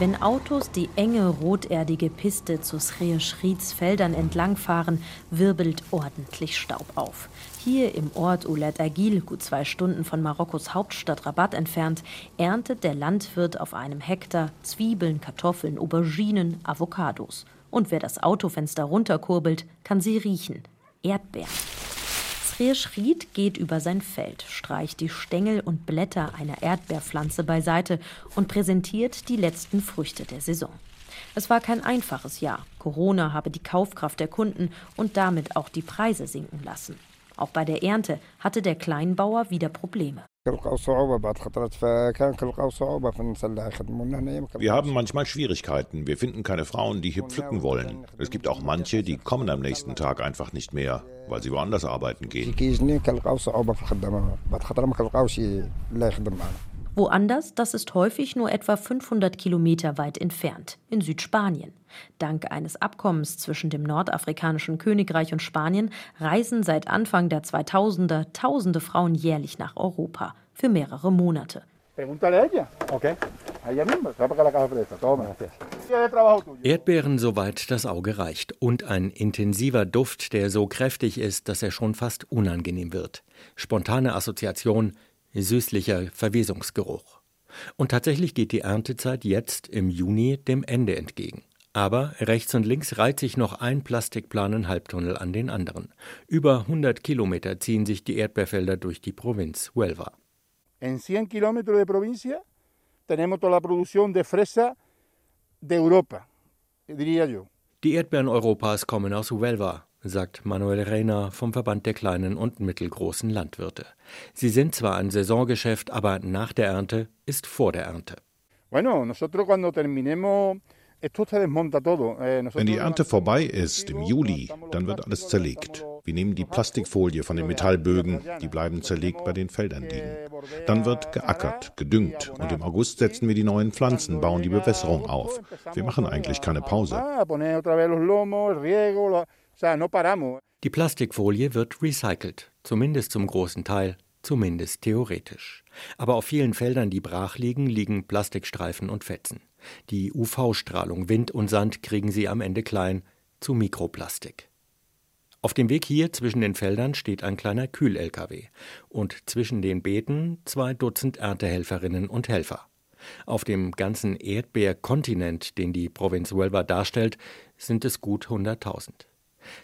Wenn Autos die enge roterdige Piste zu Sreeschrieds Feldern entlangfahren, wirbelt ordentlich Staub auf. Hier im Ort Oulet Agil, gut zwei Stunden von Marokkos Hauptstadt Rabat entfernt, erntet der Landwirt auf einem Hektar Zwiebeln, Kartoffeln, Auberginen, Avocados. Und wer das Autofenster runterkurbelt, kann sie riechen. Erdbeeren. Schried geht über sein Feld, streicht die Stängel und Blätter einer Erdbeerpflanze beiseite und präsentiert die letzten Früchte der Saison. Es war kein einfaches Jahr. Corona habe die Kaufkraft der Kunden und damit auch die Preise sinken lassen. Auch bei der Ernte hatte der Kleinbauer wieder Probleme. Wir haben manchmal Schwierigkeiten. Wir finden keine Frauen, die hier pflücken wollen. Es gibt auch manche, die kommen am nächsten Tag einfach nicht mehr, weil sie woanders arbeiten gehen. Woanders, das ist häufig nur etwa 500 Kilometer weit entfernt, in Südspanien. Dank eines Abkommens zwischen dem nordafrikanischen Königreich und Spanien reisen seit Anfang der 2000er tausende Frauen jährlich nach Europa für mehrere Monate. Erdbeeren soweit das Auge reicht. Und ein intensiver Duft, der so kräftig ist, dass er schon fast unangenehm wird. Spontane Assoziation süßlicher Verwesungsgeruch. Und tatsächlich geht die Erntezeit jetzt im Juni dem Ende entgegen. Aber rechts und links reiht sich noch ein Plastikplanen-Halbtunnel an den anderen. Über 100 Kilometer ziehen sich die Erdbeerfelder durch die Provinz Huelva. En 100 kilómetros de provincia tenemos toda la producción de fresa de Europa, diría yo. Die Erdbeeren Europas kommen aus Huelva, sagt Manuel Reiner vom Verband der kleinen und mittelgroßen Landwirte. Sie sind zwar ein Saisongeschäft, aber nach der Ernte ist vor der Ernte. Bueno, nosotros cuando terminemos Eh, Wenn die Ernte vorbei ist im Juli, dann wird alles zerlegt. Wir nehmen die Plastikfolie von den Metallbögen, die bleiben zerlegt bei den Feldern liegen. Dann wird geackert, gedüngt und im August setzen wir die neuen Pflanzen, bauen die Bewässerung auf. Wir machen eigentlich keine Pause. Die Plastikfolie wird recycelt, zumindest zum großen Teil, zumindest theoretisch. Aber auf vielen Feldern, die brach liegen, liegen Plastikstreifen und Fetzen. Die UV-Strahlung, Wind und Sand kriegen sie am Ende klein zu Mikroplastik. Auf dem Weg hier zwischen den Feldern steht ein kleiner Kühl-LKW und zwischen den Beeten zwei Dutzend Erntehelferinnen und Helfer. Auf dem ganzen Erdbeerkontinent, den die Provinz Huelva darstellt, sind es gut 100.000.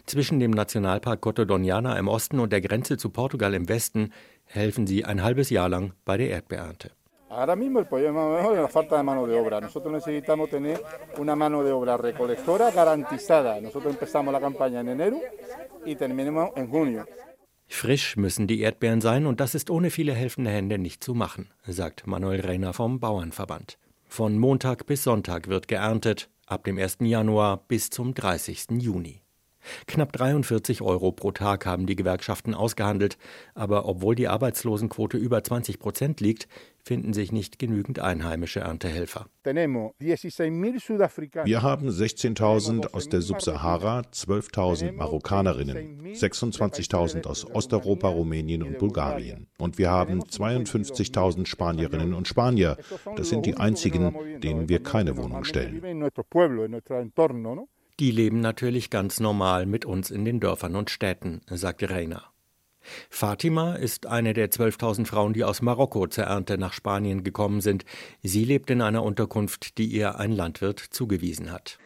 Zwischen dem Nationalpark Cotodoniana im Osten und der Grenze zu Portugal im Westen helfen sie ein halbes Jahr lang bei der Erdbeerernte. Ahora mismo el problema es la falta de mano de obra. Nosotros necesitamos tener una mano de obra recolectora garantizada. Nosotros empezamos la campaña en enero y terminamos en junio. Frisch müssen die Erdbeeren sein und das ist ohne viele helfende Hände nicht zu machen, sagt Manuel Reiner vom Bauernverband. Von Montag bis Sonntag wird geerntet, ab dem 1. Januar bis zum 30. Juni. Knapp 43 Euro pro Tag haben die Gewerkschaften ausgehandelt, aber obwohl die Arbeitslosenquote über 20 Prozent liegt, finden sich nicht genügend einheimische Erntehelfer. Wir haben 16.000 aus der Subsahara, 12.000 Marokkanerinnen, 26.000 aus Osteuropa, Rumänien und Bulgarien. Und wir haben 52.000 Spanierinnen und Spanier. Das sind die einzigen, denen wir keine Wohnung stellen. Die leben natürlich ganz normal mit uns in den Dörfern und Städten, sagte Reiner. Fatima ist eine der 12.000 Frauen, die aus Marokko zur Ernte nach Spanien gekommen sind. Sie lebt in einer Unterkunft, die ihr ein Landwirt zugewiesen hat.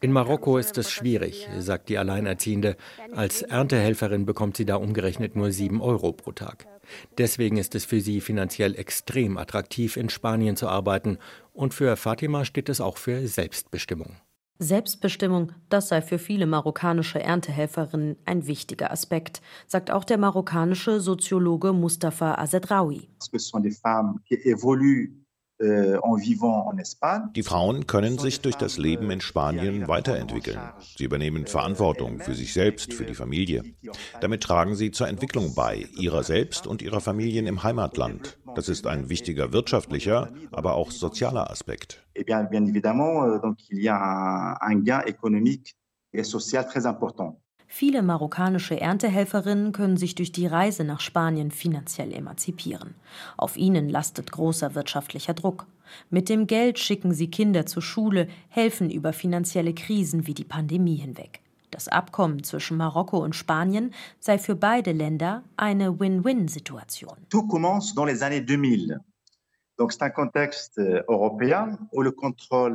In Marokko ist es schwierig, sagt die Alleinerziehende. Als Erntehelferin bekommt sie da umgerechnet nur 7 Euro pro Tag. Deswegen ist es für sie finanziell extrem attraktiv, in Spanien zu arbeiten. Und für Fatima steht es auch für Selbstbestimmung. Selbstbestimmung, das sei für viele marokkanische Erntehelferinnen ein wichtiger Aspekt, sagt auch der marokkanische Soziologe Mustafa Azedraoui. Euh, die Frauen können sich durch das Leben in Spanien weiterentwickeln. Sie übernehmen Verantwortung für sich selbst, für die Familie. Damit tragen sie zur Entwicklung bei, ihrer selbst und ihrer Familien im Heimatland. Das ist ein wichtiger wirtschaftlicher, aber auch sozialer Aspekt. Eh bien, évidemment, euh, donc il y a un gain économique et social très important. Viele marokkanische Erntehelferinnen können sich durch die Reise nach Spanien finanziell emanzipieren. Auf ihnen lastet großer wirtschaftlicher Druck. Mit dem Geld schicken sie Kinder zur Schule, helfen über finanzielle Krisen wie die Pandemie hinweg. Das Abkommen zwischen Marokko und Spanien sei für beide Länder eine Win-Win-Situation. Tout commence dans les années 2000. Euh,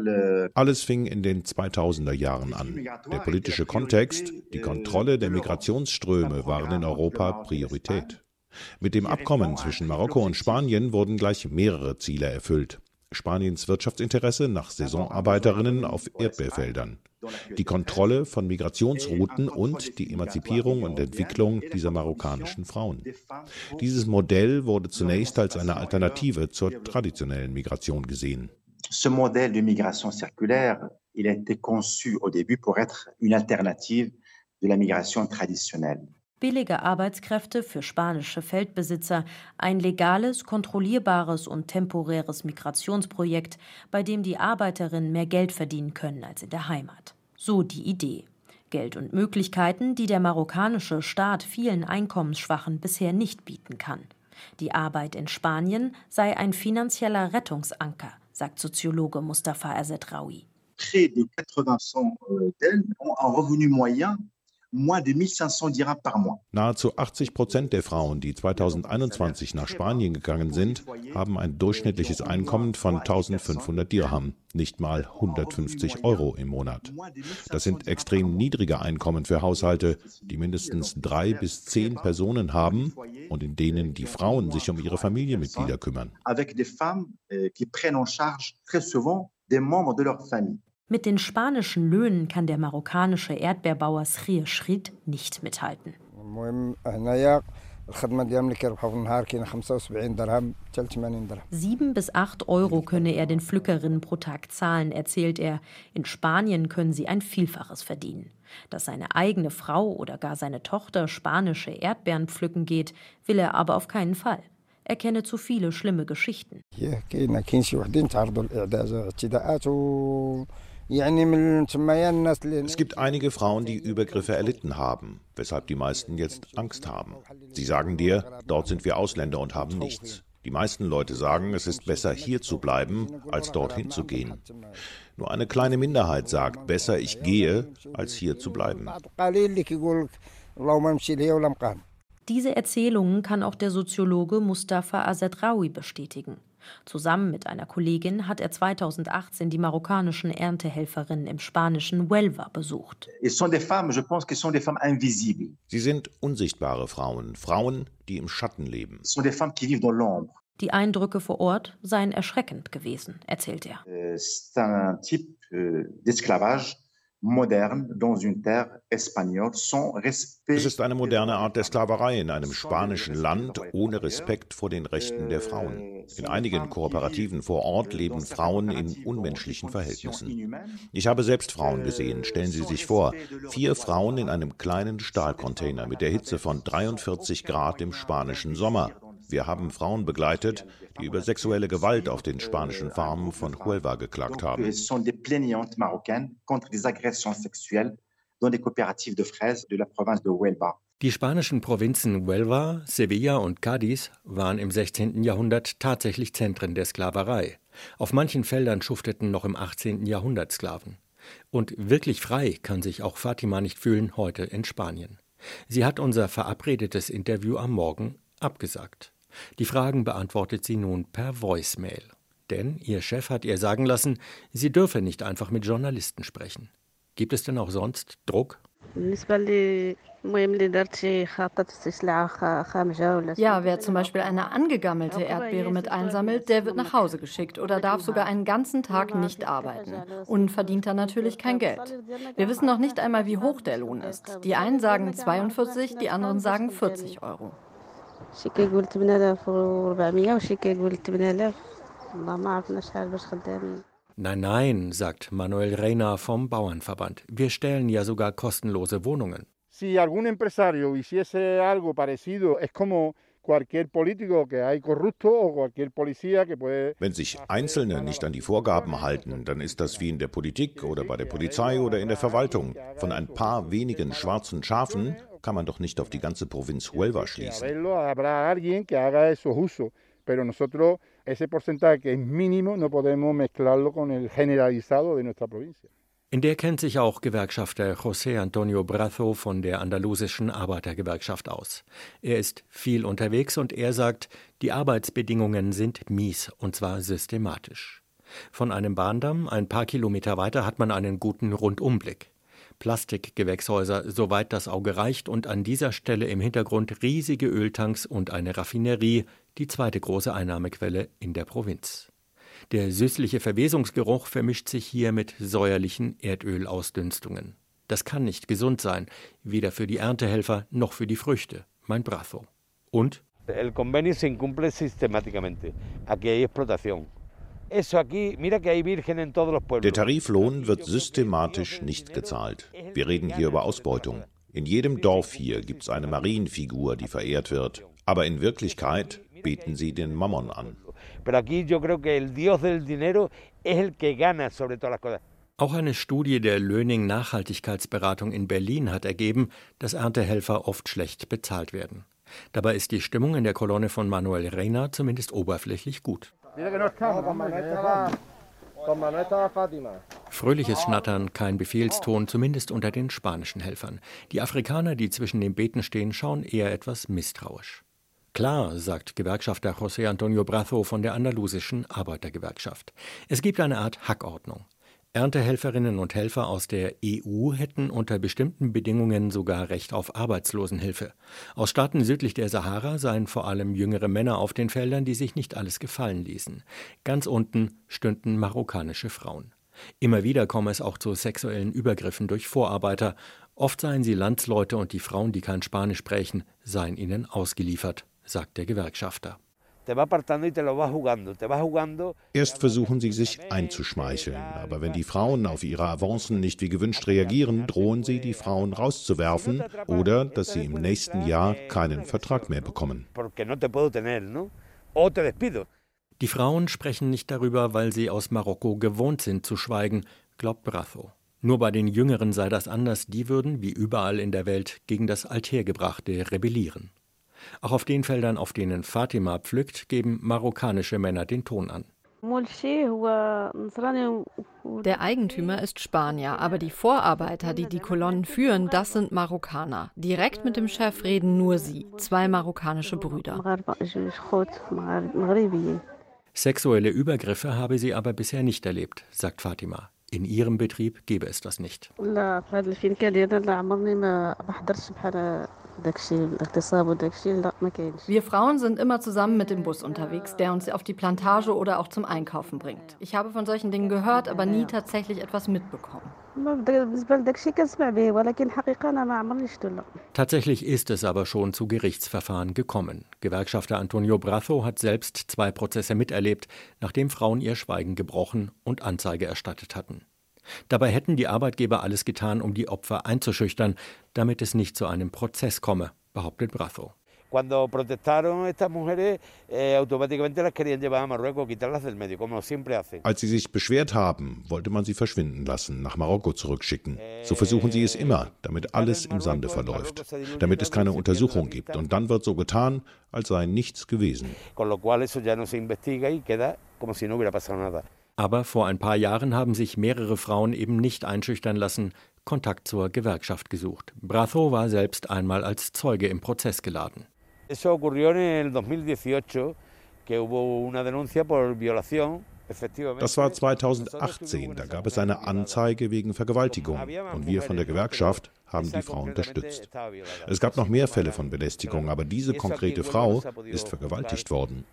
euh, Alles fing in den 2000er Jahren an. Der politische Kontext, die Kontrolle der Migrationsströme waren in Europa Priorität. Mit dem Abkommen zwischen Marokko und Spanien wurden gleich mehrere Ziele erfüllt. Spaniens Wirtschaftsinteresse nach Saisonarbeiterinnen auf Erdbeerfeldern, die Kontrolle von Migrationsrouten und die Emanzipierung und Entwicklung dieser marokkanischen Frauen. Dieses Modell wurde zunächst als eine Alternative zur traditionellen Migration gesehen. Ce modèle de migration circulaire, il a été conçu au début pour être une alternative de la migration traditionnelle billige Arbeitskräfte für spanische Feldbesitzer, ein legales, kontrollierbares und temporäres Migrationsprojekt, bei dem die Arbeiterinnen mehr Geld verdienen können als in der Heimat. So die Idee. Geld und Möglichkeiten, die der marokkanische Staat vielen Einkommensschwachen bisher nicht bieten kann. Die Arbeit in Spanien sei ein finanzieller Rettungsanker, sagt Soziologe Mustafa Azedraoui. Près de 80 d'elles ont revenu moyen Nahezu 80 Prozent der Frauen, die 2021 nach Spanien gegangen sind, haben ein durchschnittliches Einkommen von 1500 Dirham, nicht mal 150 Euro im Monat. Das sind extrem niedrige Einkommen für Haushalte, die mindestens drei bis zehn Personen haben und in denen die Frauen sich um ihre Familienmitglieder kümmern. Avec des femmes euh, qui prennent en charge très souvent des membres de leur famille. Mit den spanischen Löhnen kann der marokkanische Erdbeerbauer Srir Schrid nicht mithalten. Sieben bis acht Euro könne er den Pflückerinnen pro Tag zahlen, erzählt er. In Spanien können sie ein Vielfaches verdienen. Dass seine eigene Frau oder gar seine Tochter spanische Erdbeeren pflücken geht, will er aber auf keinen Fall. Er kenne zu viele schlimme Geschichten. Es gibt einige Frauen, die Übergriffe erlitten haben, weshalb die meisten jetzt Angst haben. Sie sagen dir, dort sind wir Ausländer und haben nichts. Die meisten Leute sagen, es ist besser hier zu bleiben, als dorthin zu gehen. Nur eine kleine Minderheit sagt, besser ich gehe, als hier zu bleiben. Diese Erzählungen kann auch der Soziologe Mustafa Azedraoui bestätigen. Zusammen mit einer Kollegin hat er 2018 die marokkanischen Erntehelferinnen im spanischen Huelva besucht. Sie sind unsichtbare Frauen, Frauen, die im Schatten leben. Die Eindrücke vor Ort seien erschreckend gewesen, erzählt er. Euh, es ist eine moderne Art der Sklaverei in einem spanischen Land ohne Respekt vor den Rechten der Frauen. In einigen Kooperativen vor Ort leben Frauen in unmenschlichen Verhältnissen. Ich habe selbst Frauen gesehen. Stellen Sie sich vor, vier Frauen in einem kleinen Stahlcontainer mit der Hitze von 43 Grad im spanischen Sommer. Wir haben Frauen begleitet, die über sexuelle Gewalt auf den spanischen Farmen von Huelva geklagt haben. Die spanischen Provinzen Huelva, Sevilla und Cádiz waren im 16. Jahrhundert tatsächlich Zentren der Sklaverei. Auf manchen Feldern schufteten noch im 18. Jahrhundert Sklaven. Und wirklich frei kann sich auch Fatima nicht fühlen heute in Spanien. Sie hat unser verabredetes Interview am Morgen abgesagt. Die Fragen beantwortet sie nun per Voicemail. Denn ihr Chef hat ihr sagen lassen, sie dürfe nicht einfach mit Journalisten sprechen. Gibt es denn auch sonst Druck? Ja, wer zum Beispiel eine angegammelte Erdbeere mit einsammelt, der wird nach Hause geschickt oder darf sogar einen ganzen Tag nicht arbeiten und verdient dann natürlich kein Geld. Wir wissen noch nicht einmal, wie hoch der Lohn ist. Die einen sagen 42, die anderen sagen 40 Euro. شي كيقول 8400 وشي كيقول 8000 Nein, nein, sagt Manuel Reina vom Bauernverband. Wir stellen ja sogar kostenlose Wohnungen. Si algún empresario hiciese algo parecido, es como wenn sich Einzelne nicht an die Vorgaben halten, dann ist das wie in der Politik oder bei der Polizei oder in der Verwaltung. Von ein paar wenigen schwarzen Schafen kann man doch nicht auf die ganze Provinz Huelva schließen. pero nosotros ese porcentaje que es mínimo no podemos mezclarlo con el generalizado de nuestra provincia. In der kennt sich auch Gewerkschafter José Antonio Brazo von der andalusischen Arbeitergewerkschaft aus. Er ist viel unterwegs und er sagt, die Arbeitsbedingungen sind mies und zwar systematisch. Von einem Bahndamm ein paar Kilometer weiter hat man einen guten Rundumblick. Plastikgewächshäuser, soweit das Auge reicht, und an dieser Stelle im Hintergrund riesige Öltanks und eine Raffinerie, die zweite große Einnahmequelle in der Provinz. Der süßliche Verwesungsgeruch vermischt sich hier mit säuerlichen Erdölausdünstungen. Das kann nicht gesund sein, weder für die Erntehelfer noch für die Früchte, mein Brazo. Und? El convenio se incumple sistemáticamente. Aquí hay explotación. Der Tariflohn wird systematisch nicht gezahlt. Wir reden hier über Ausbeutung. In jedem Dorf hier gibt es eine Marienfigur, die verehrt wird. Aber in Wirklichkeit beten sie den Mammon an. Auch eine Studie der Löning Nachhaltigkeitsberatung in Berlin hat ergeben, dass Erntehelfer oft schlecht bezahlt werden. Dabei ist die Stimmung in der Kolonne von Manuel Reina zumindest oberflächlich gut. Fröhliches Schnattern, kein Befehlston, zumindest unter den spanischen Helfern. Die Afrikaner, die zwischen den Beeten stehen, schauen eher etwas misstrauisch. Klar, sagt Gewerkschafter José Antonio Brazo von der andalusischen Arbeitergewerkschaft. Es gibt eine Art Hackordnung. Erntehelferinnen und Helfer aus der EU hätten unter bestimmten Bedingungen sogar Recht auf Arbeitslosenhilfe. Aus Staaten südlich der Sahara seien vor allem jüngere Männer auf den Feldern, die sich nicht alles gefallen ließen. Ganz unten stünden marokkanische Frauen. Immer wieder komme es auch zu sexuellen Übergriffen durch Vorarbeiter. Oft seien sie Landsleute und die Frauen, die kein Spanisch sprechen, seien ihnen ausgeliefert sagt der Gewerkschafter. Erst versuchen sie sich einzuschmeicheln, aber wenn die Frauen auf ihre Avancen nicht wie gewünscht reagieren, drohen sie, die Frauen rauszuwerfen oder dass sie im nächsten Jahr keinen Vertrag mehr bekommen. Die Frauen sprechen nicht darüber, weil sie aus Marokko gewohnt sind zu schweigen, glaubt Brazo. Nur bei den Jüngeren sei das anders, die würden, wie überall in der Welt, gegen das Althergebrachte rebellieren. Auch auf den Feldern, auf denen Fatima pflückt, geben marokkanische Männer den Ton an. Der Eigentümer ist Spanier, aber die Vorarbeiter, die die Kolonnen führen, das sind Marokkaner. Direkt mit dem Chef reden nur sie, zwei marokkanische Brüder. Sexuelle Übergriffe habe sie aber bisher nicht erlebt, sagt Fatima. In ihrem Betrieb gebe es das nicht. Wir Frauen sind immer zusammen mit dem Bus unterwegs, der uns auf die Plantage oder auch zum Einkaufen bringt. Ich habe von solchen Dingen gehört, aber nie tatsächlich etwas mitbekommen. Tatsächlich ist es aber schon zu Gerichtsverfahren gekommen. Gewerkschafter Antonio Brazo hat selbst zwei Prozesse miterlebt, nachdem Frauen ihr Schweigen gebrochen und Anzeige erstattet hatten. Dabei hätten die Arbeitgeber alles getan, um die Opfer einzuschüchtern, damit es nicht zu einem Prozess komme, behauptet Brazo. Cuando protestaron estas mujeres, eh, automáticamente las querían llevar a Marruecos, quitarlas del medio, como siempre hacen. Als sie sich beschwert haben, wollte man sie verschwinden lassen, nach Marokko zurückschicken. So versuchen sie es immer, damit alles im Sande verläuft, damit es keine Untersuchung gibt. Und dann wird so getan, als sei nichts gewesen. Con lo cual eso ya no se investiga y queda como si no hubiera pasado nada. Aber vor ein paar Jahren haben sich mehrere Frauen eben nicht einschüchtern lassen, Kontakt zur Gewerkschaft gesucht. Brazo war selbst einmal als Zeuge im Prozess geladen. Das war 2018, da gab es eine Anzeige wegen Vergewaltigung. Und wir von der Gewerkschaft haben die Frau unterstützt. Es gab noch mehr Fälle von Belästigung, aber diese konkrete Frau ist vergewaltigt worden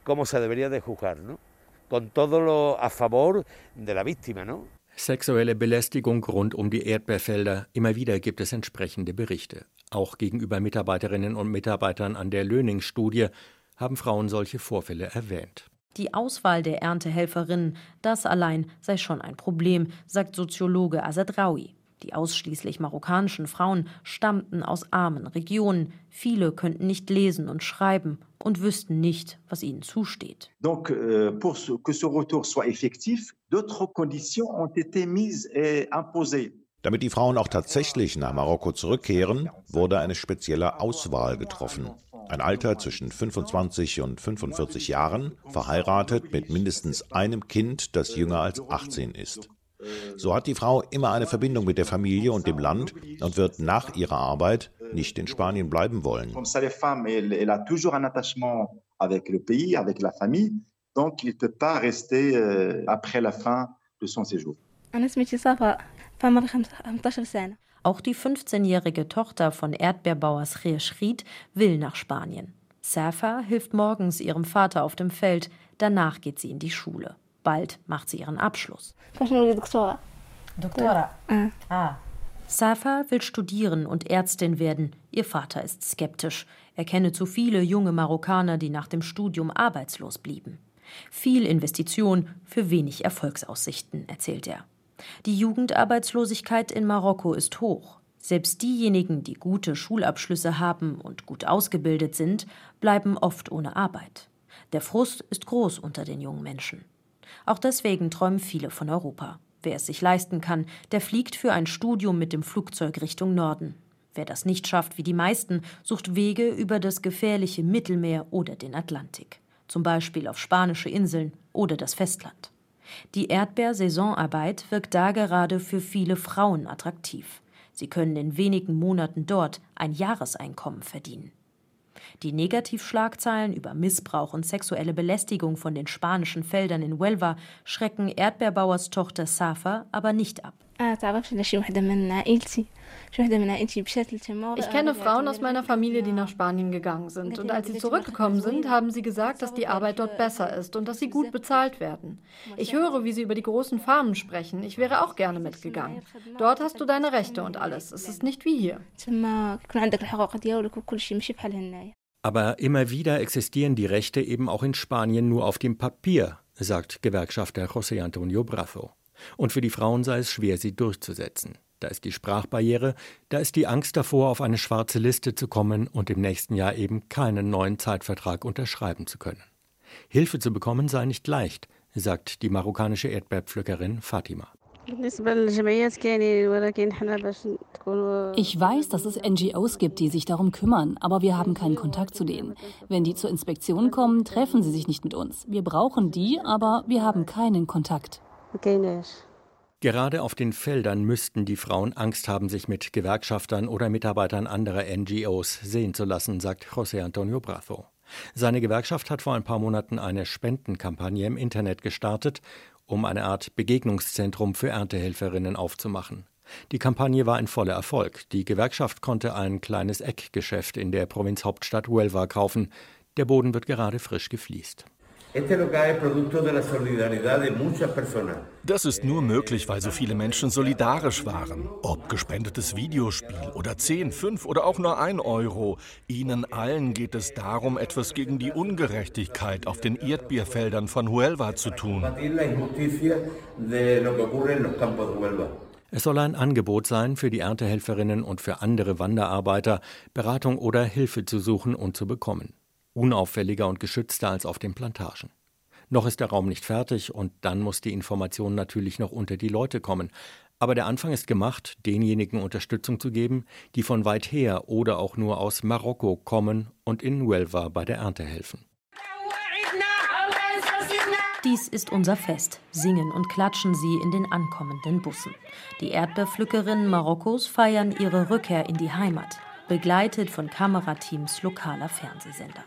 con todo lo a favor de la víctima, ¿no? Sexuelle Belästigung rund um die Erdbeerfelder. Immer wieder gibt es entsprechende Berichte. Auch gegenüber Mitarbeiterinnen und Mitarbeitern an der Löning-Studie haben Frauen solche Vorfälle erwähnt. Die Auswahl der Erntehelferinnen, das allein sei schon ein Problem, sagt Soziologe Asadraoui. Die ausschließlich marokkanischen Frauen stammten aus armen Regionen. Viele könnten nicht lesen und schreiben und wüssten nicht, was ihnen zusteht. Donc, euh, pour que ce retour soit effectif, d'autres conditions ont été mises et imposées. Damit die Frauen auch tatsächlich nach Marokko zurückkehren, wurde eine spezielle Auswahl getroffen. Ein Alter zwischen 25 und 45 Jahren, verheiratet mit mindestens einem Kind, das jünger als 18 ist. So hat die Frau immer eine Verbindung mit der Familie und dem Land und wird nach ihrer Arbeit nicht in Spanien bleiben wollen. Donc, il ne peut pas rester euh, après la fin de son séjour. Auch die 15-jährige Tochter von Erdbeerbauer Srir Schried will nach Spanien. Safa hilft morgens ihrem Vater auf dem Feld, danach geht sie in die Schule. Bald macht sie ihren Abschluss. Doktora. Ah. Safa will studieren und Ärztin werden. Ihr Vater ist skeptisch. Er kenne zu viele junge Marokkaner, die nach dem Studium arbeitslos blieben. Viel Investition für wenig Erfolgsaussichten, erzählt er. Die Jugendarbeitslosigkeit in Marokko ist hoch. Selbst diejenigen, die gute Schulabschlüsse haben und gut ausgebildet sind, bleiben oft ohne Arbeit. Der Frust ist groß unter den jungen Menschen. Auch deswegen träumen viele von Europa. Wer es sich leisten kann, der fliegt für ein Studium mit dem Flugzeug Richtung Norden. Wer das nicht schafft wie die meisten, sucht Wege über das gefährliche Mittelmeer oder den Atlantik, zum Beispiel auf spanische Inseln oder das Festland. Die Erdbeersaisonarbeit wirkt da gerade für viele Frauen attraktiv. Sie können in wenigen Monaten dort ein Jahreseinkommen verdienen. Die Negativschlagzeilen über Missbrauch und sexuelle Belästigung von den spanischen Feldern in Huelva schrecken Erdbeerbauers Tochter Safa aber nicht ab. Ich kenne Frauen aus meiner Familie, die nach Spanien gegangen sind. Und als sie zurückgekommen sind, haben sie gesagt, dass die Arbeit dort besser ist und dass sie gut bezahlt werden. Ich höre, wie sie über die großen Farmen sprechen. Ich wäre auch gerne mitgegangen. Dort hast du deine Rechte und alles. Es ist nicht wie hier. Aber immer wieder existieren die Rechte eben auch in Spanien nur auf dem Papier, sagt Gewerkschafter José Antonio Brazo. Und für die Frauen sei es schwer, sie durchzusetzen. Da ist die Sprachbarriere, da ist die Angst davor, auf eine schwarze Liste zu kommen und im nächsten Jahr eben keinen neuen Zeitvertrag unterschreiben zu können. Hilfe zu bekommen sei nicht leicht, sagt die marokkanische Erdbeerpflückerin Fatima. Ich weiß, dass es NGOs gibt, die sich darum kümmern, aber wir haben keinen Kontakt zu denen. Wenn die zur Inspektion kommen, treffen sie sich nicht mit uns. Wir brauchen die, aber wir haben keinen Kontakt. Gerade auf den Feldern müssten die Frauen Angst haben, sich mit Gewerkschaftern oder Mitarbeitern anderer NGOs sehen zu lassen, sagt José Antonio Brazo. Seine Gewerkschaft hat vor ein paar Monaten eine Spendenkampagne im Internet gestartet, um eine Art Begegnungszentrum für Erntehelferinnen aufzumachen. Die Kampagne war ein voller Erfolg. Die Gewerkschaft konnte ein kleines Eckgeschäft in der Provinzhauptstadt Huelva kaufen. Der Boden wird gerade frisch gefliest. Das ist nur möglich, weil so viele Menschen solidarisch waren. Ob gespendetes Videospiel oder 10, 5 oder auch nur 1 Euro. Ihnen allen geht es darum, etwas gegen die Ungerechtigkeit auf den Erdbeerfeldern von Huelva zu tun. Es soll ein Angebot sein, für die Erntehelferinnen und für andere Wanderarbeiter Beratung oder Hilfe zu suchen und zu bekommen unauffälliger und geschützter als auf den Plantagen. Noch ist der Raum nicht fertig und dann muss die Information natürlich noch unter die Leute kommen. Aber der Anfang ist gemacht, denjenigen Unterstützung zu geben, die von weit her oder auch nur aus Marokko kommen und in Huelva bei der Ernte helfen. Dies ist unser Fest. Singen und klatschen sie in den ankommenden Bussen. Die Erdbeerpflückerinnen Marokkos feiern ihre Rückkehr in die Heimat, begleitet von Kamerateams lokaler Fernsehsender.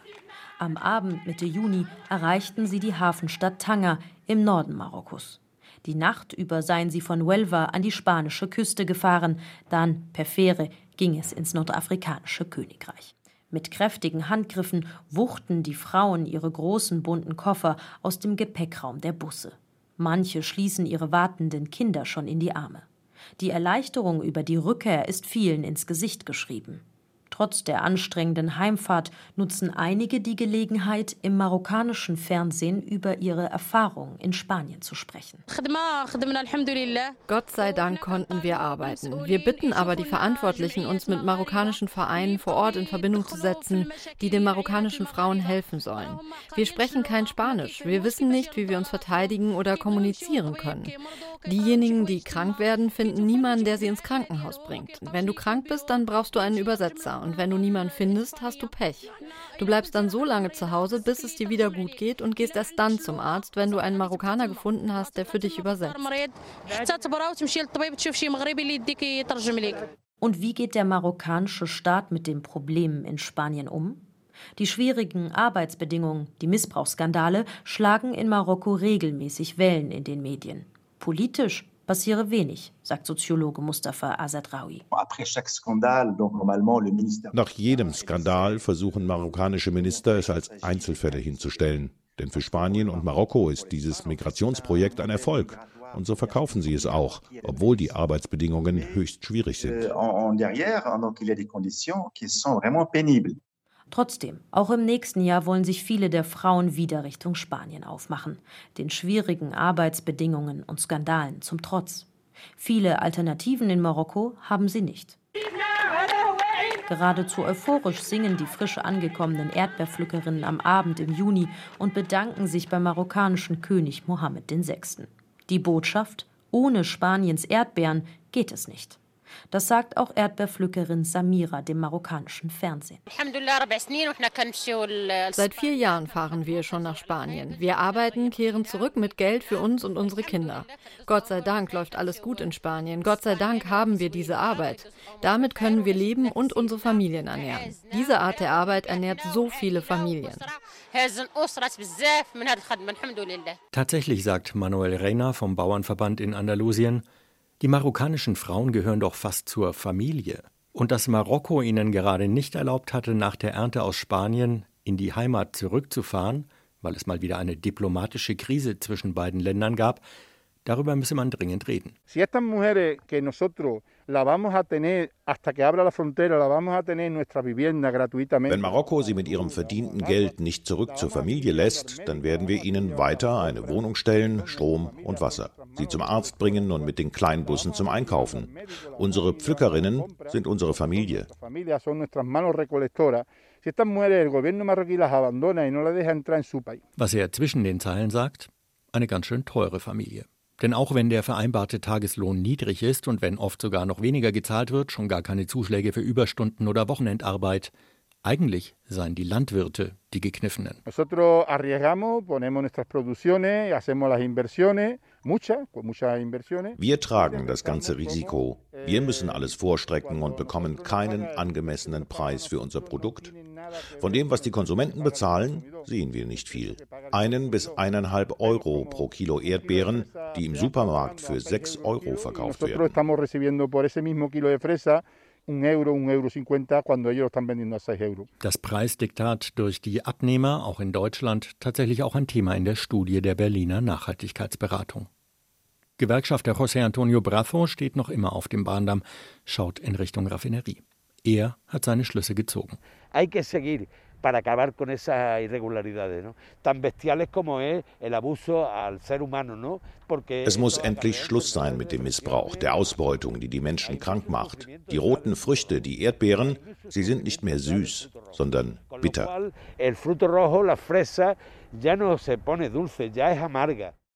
Am Abend Mitte Juni erreichten sie die Hafenstadt Tanger im Norden Marokkos. Die Nacht über seien sie von Huelva an die spanische Küste gefahren, dann per Fähre ging es ins nordafrikanische Königreich. Mit kräftigen Handgriffen wuchten die Frauen ihre großen bunten Koffer aus dem Gepäckraum der Busse. Manche schließen ihre wartenden Kinder schon in die Arme. Die Erleichterung über die Rückkehr ist vielen ins Gesicht geschrieben. Trotz der anstrengenden Heimfahrt nutzen einige die Gelegenheit, im marokkanischen Fernsehen über ihre Erfahrungen in Spanien zu sprechen. Gott sei Dank konnten wir arbeiten. Wir bitten aber die Verantwortlichen, uns mit marokkanischen Vereinen vor Ort in Verbindung zu setzen, die den marokkanischen Frauen helfen sollen. Wir sprechen kein Spanisch. Wir wissen nicht, wie wir uns verteidigen oder kommunizieren können. Diejenigen, die krank werden, finden niemanden, der sie ins Krankenhaus bringt. Wenn du krank bist, dann brauchst du einen Übersetzer. Und wenn du niemanden findest, hast du Pech. Du bleibst dann so lange zu Hause, bis es dir wieder gut geht und gehst erst dann zum Arzt, wenn du einen Marokkaner gefunden hast, der für dich übersetzt. Und wie geht der marokkanische Staat mit den Problemen in Spanien um? Die schwierigen Arbeitsbedingungen, die Missbrauchsskandale schlagen in Marokko regelmäßig Wellen in den Medien. Politisch passiere wenig, sagt Soziologe Mustafa Azadraoui. Nach jedem Skandal versuchen marokkanische Minister, es als Einzelfälle hinzustellen. Denn für Spanien und Marokko ist dieses Migrationsprojekt ein Erfolg. Und so verkaufen sie es auch, obwohl die Arbeitsbedingungen höchst schwierig sind. Trotzdem, auch im nächsten Jahr wollen sich viele der Frauen wieder Richtung Spanien aufmachen, den schwierigen Arbeitsbedingungen und Skandalen zum Trotz. Viele Alternativen in Marokko haben sie nicht. Geradezu euphorisch singen die frisch angekommenen Erdbeerpflückerinnen am Abend im Juni und bedanken sich beim marokkanischen König Mohammed VI. Die Botschaft: Ohne Spaniens Erdbeeren geht es nicht. Das sagt auch Erdbeerpflückerin Samira dem marokkanischen Fernsehen. Seit vier Jahren fahren wir schon nach Spanien. Wir arbeiten, kehren zurück mit Geld für uns und unsere Kinder. Gott sei Dank läuft alles gut in Spanien. Gott sei Dank haben wir diese Arbeit. Damit können wir leben und unsere Familien ernähren. Diese Art der Arbeit ernährt so viele Familien. Tatsächlich sagt Manuel Reina vom Bauernverband in Andalusien, die marokkanischen Frauen gehören doch fast zur Familie. Und dass Marokko ihnen gerade nicht erlaubt hatte, nach der Ernte aus Spanien in die Heimat zurückzufahren, weil es mal wieder eine diplomatische Krise zwischen beiden Ländern gab, darüber müsse man dringend reden. Si estas mujeres que nosotros la vamos a tener hasta que abra la frontera, la vamos a tener en nuestra vivienda gratuitamente. Wenn Marokko sie mit ihrem verdienten Geld nicht zurück zur Familie lässt, dann werden wir ihnen weiter eine Wohnung stellen, Strom und Wasser, sie zum Arzt bringen und mit den Kleinbussen zum Einkaufen. Unsere Pflückerinnen sind unsere Familie. Was er zwischen den Zeilen sagt, eine ganz schön teure Familie. Denn auch wenn der vereinbarte Tageslohn niedrig ist und wenn oft sogar noch weniger gezahlt wird, schon gar keine Zuschläge für Überstunden oder Wochenendarbeit, eigentlich seien die Landwirte die Gekniffenen. Wir tragen das ganze Risiko. Wir müssen alles vorstrecken und bekommen keinen angemessenen Preis für unser Produkt. Von dem, was die Konsumenten bezahlen, sehen wir nicht viel. Einen bis eineinhalb Euro pro Kilo Erdbeeren, die im Supermarkt für sechs Euro verkauft werden. Das Preisdiktat durch die Abnehmer, auch in Deutschland, tatsächlich auch ein Thema in der Studie der Berliner Nachhaltigkeitsberatung. Gewerkschafter José Antonio Brazo steht noch immer auf dem Bahndamm, schaut in Richtung Raffinerie. Er hat seine Schlüsse gezogen. Hay que seguir para acabar con esas irregularidades, ¿no? Tan bestiales como es el abuso al ser humano, ¿no? Porque es muss endlich Schluss sein mit dem Missbrauch, der Ausbeutung, die die Menschen krank macht. Die roten Früchte, die Erdbeeren, sie sind nicht mehr süß, sondern bitter. El fruto rojo, la fresa, ya no se pone dulce, ya es amarga.